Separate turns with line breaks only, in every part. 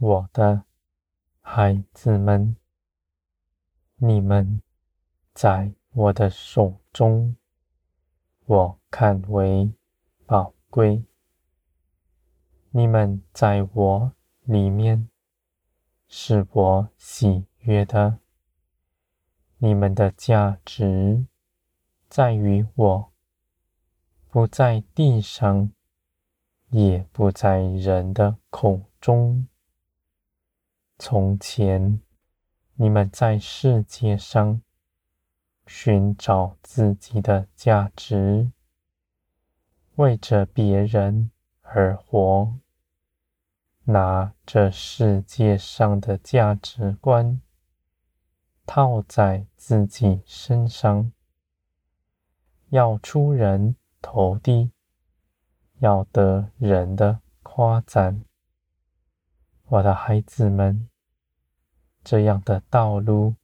我的孩子们，你们在我的手中，我看为宝贵。你们在我里面，是我喜悦的。你们的价值在于我，不在地上，也不在人的口中。从前，你们在世界上寻找自己的价值，为着别人而活，拿这世界上的价值观套在自己身上，要出人头地，要得人的夸赞。我的孩子们，这样的道路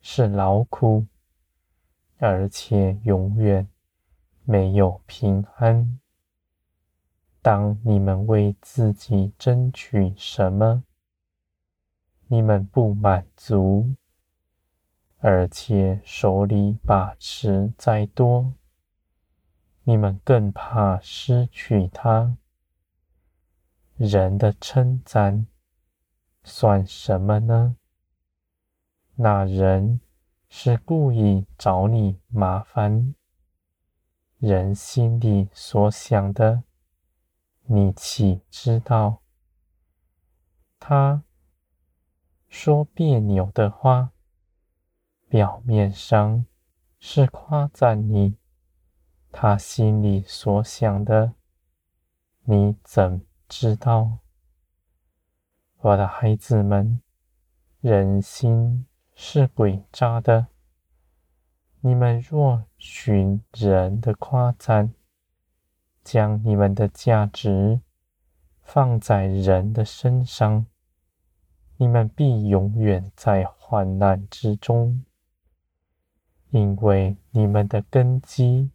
是劳苦，而且永远没有平安。当你们为自己争取什么，你们不满足，而且手里把持再多，你们更怕失去它。人的称赞算什么呢？那人是故意找你麻烦。人心里所想的，你岂知道？他说别扭的话，表面上是夸赞你，他心里所想的，你怎知道？我的孩子们，人心是诡诈的。你们若寻人的夸赞，将你们的价值放在人的身上，你们必永远在患难之中，因为你们的根基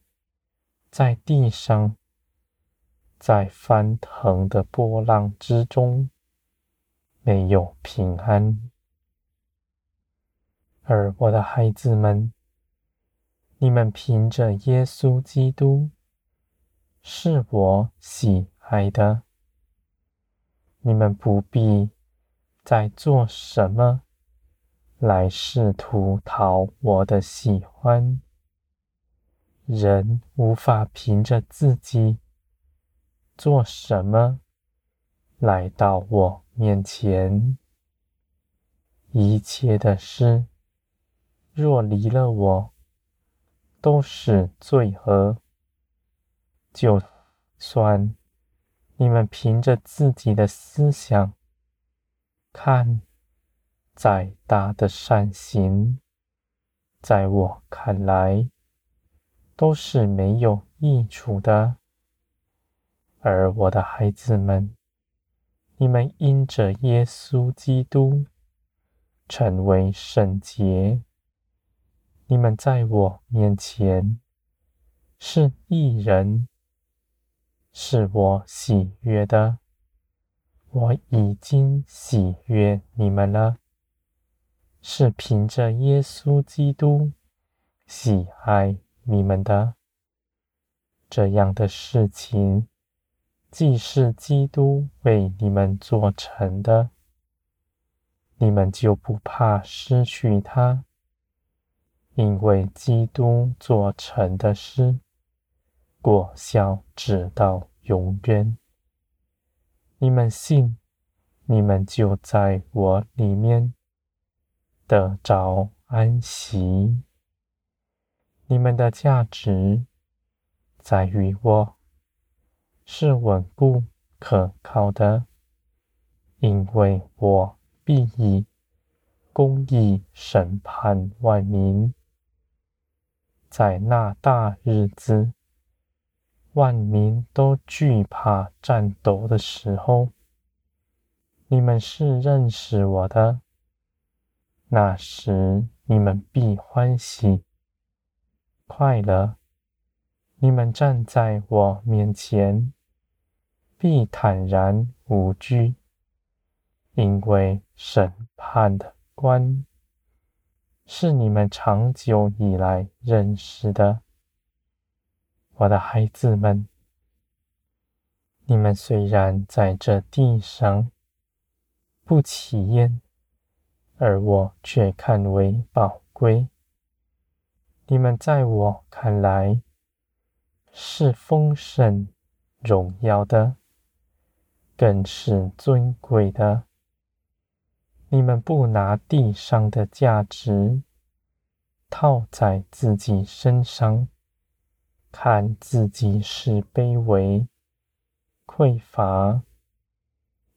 在地上。在翻腾的波浪之中，没有平安。而我的孩子们，你们凭着耶稣基督是我喜爱的，你们不必再做什么来试图讨我的喜欢。人无法凭着自己。做什么来到我面前？一切的事，若离了我，都是罪恶。就算你们凭着自己的思想看再大的善行，在我看来都是没有益处的。而我的孩子们，你们因着耶稣基督成为圣洁，你们在我面前是一人，是我喜悦的。我已经喜悦你们了，是凭着耶稣基督喜爱你们的。这样的事情。既是基督为你们做成的，你们就不怕失去它，因为基督做成的事，果效直到永远。你们信，你们就在我里面得着安息。你们的价值在于我。是稳固可靠的，因为我必以公义审判万民。在那大日子，万民都惧怕颤抖的时候，你们是认识我的，那时你们必欢喜快乐。你们站在我面前。必坦然无惧，因为审判的官是你们长久以来认识的，我的孩子们。你们虽然在这地上不起眼，而我却看为宝贵。你们在我看来是丰盛、荣耀的，更是尊贵的。你们不拿地上的价值套在自己身上，看自己是卑微、匮乏。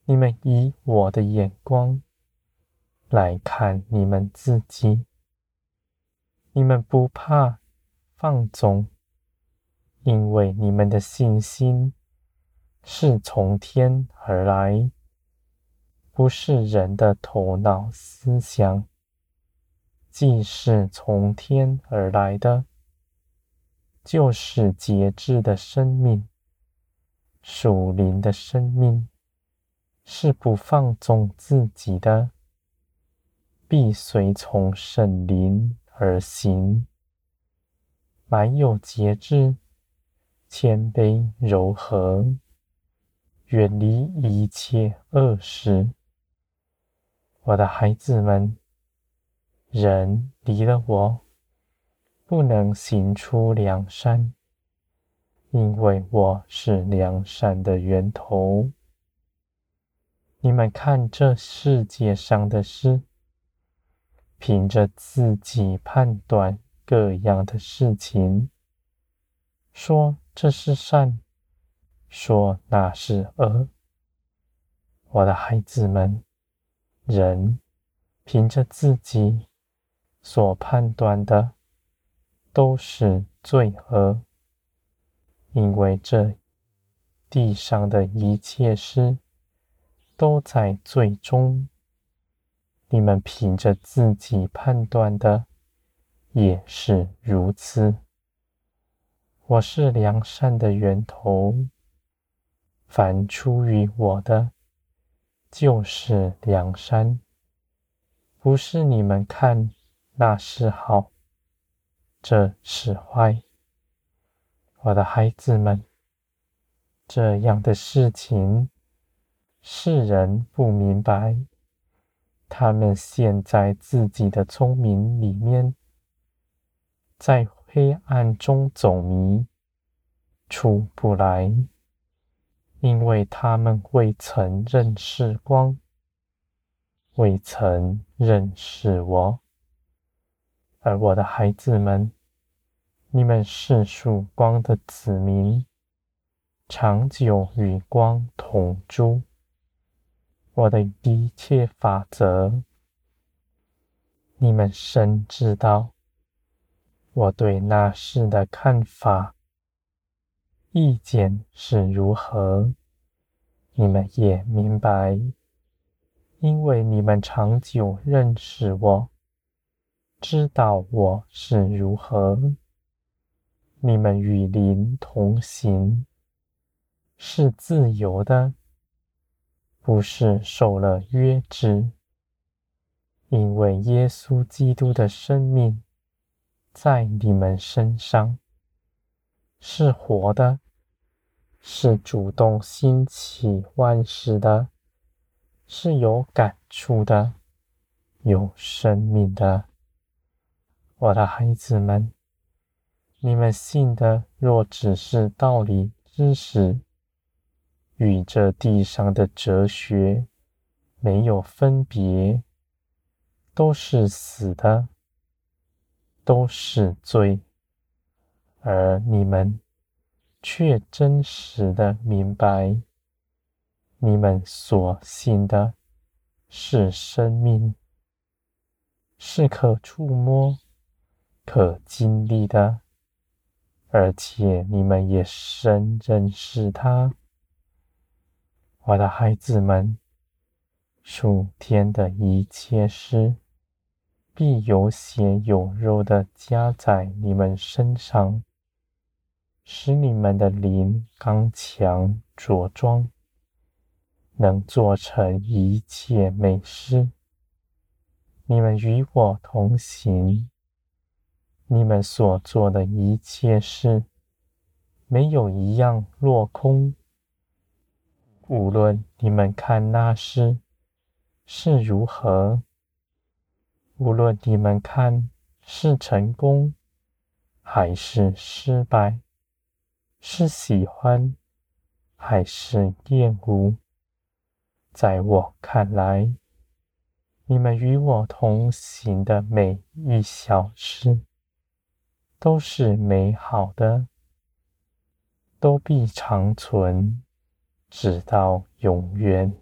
你们以我的眼光来看你们自己。你们不怕放纵，因为你们的信心是从天而来。不是人的头脑思想，既是从天而来的，就是节制的生命，属灵的生命，是不放纵自己的，必随从圣灵而行，满有节制、谦卑、柔和，远离一切恶事。我的孩子们，人离了我，不能行出良善，因为我是良善的源头。你们看这世界上的事，凭着自己判断各样的事情，说这是善，说那是恶。我的孩子们。人凭着自己所判断的都是罪恶，因为这地上的一切事都在罪中。你们凭着自己判断的也是如此。我是良善的源头，凡出于我的。就是良善，不是你们看那是好，这是坏。我的孩子们，这样的事情世人不明白，他们陷在自己的聪明里面，在黑暗中走迷，出不来。因为他们未曾认识光，未曾认识我，而我的孩子们，你们是属光的子民，长久与光同住。我的一切法则，你们深知道。我对那事的看法。意见是如何，你们也明白，因为你们长久认识我，知道我是如何。你们与灵同行，是自由的，不是受了约制，因为耶稣基督的生命在你们身上是活的。是主动兴起万事的，是有感触的，有生命的。我的孩子们，你们信的若只是道理知识，与这地上的哲学没有分别，都是死的，都是罪，而你们。却真实的明白，你们所信的是生命，是可触摸、可经历的，而且你们也深认识它。我的孩子们，属天的一切事，必有血有肉的加在你们身上。使你们的灵刚强茁壮，能做成一切美事。你们与我同行，你们所做的一切事，没有一样落空。无论你们看那事是如何，无论你们看是成功还是失败，是喜欢还是厌恶，在我看来，你们与我同行的每一小时，都是美好的，都必长存。直到永远。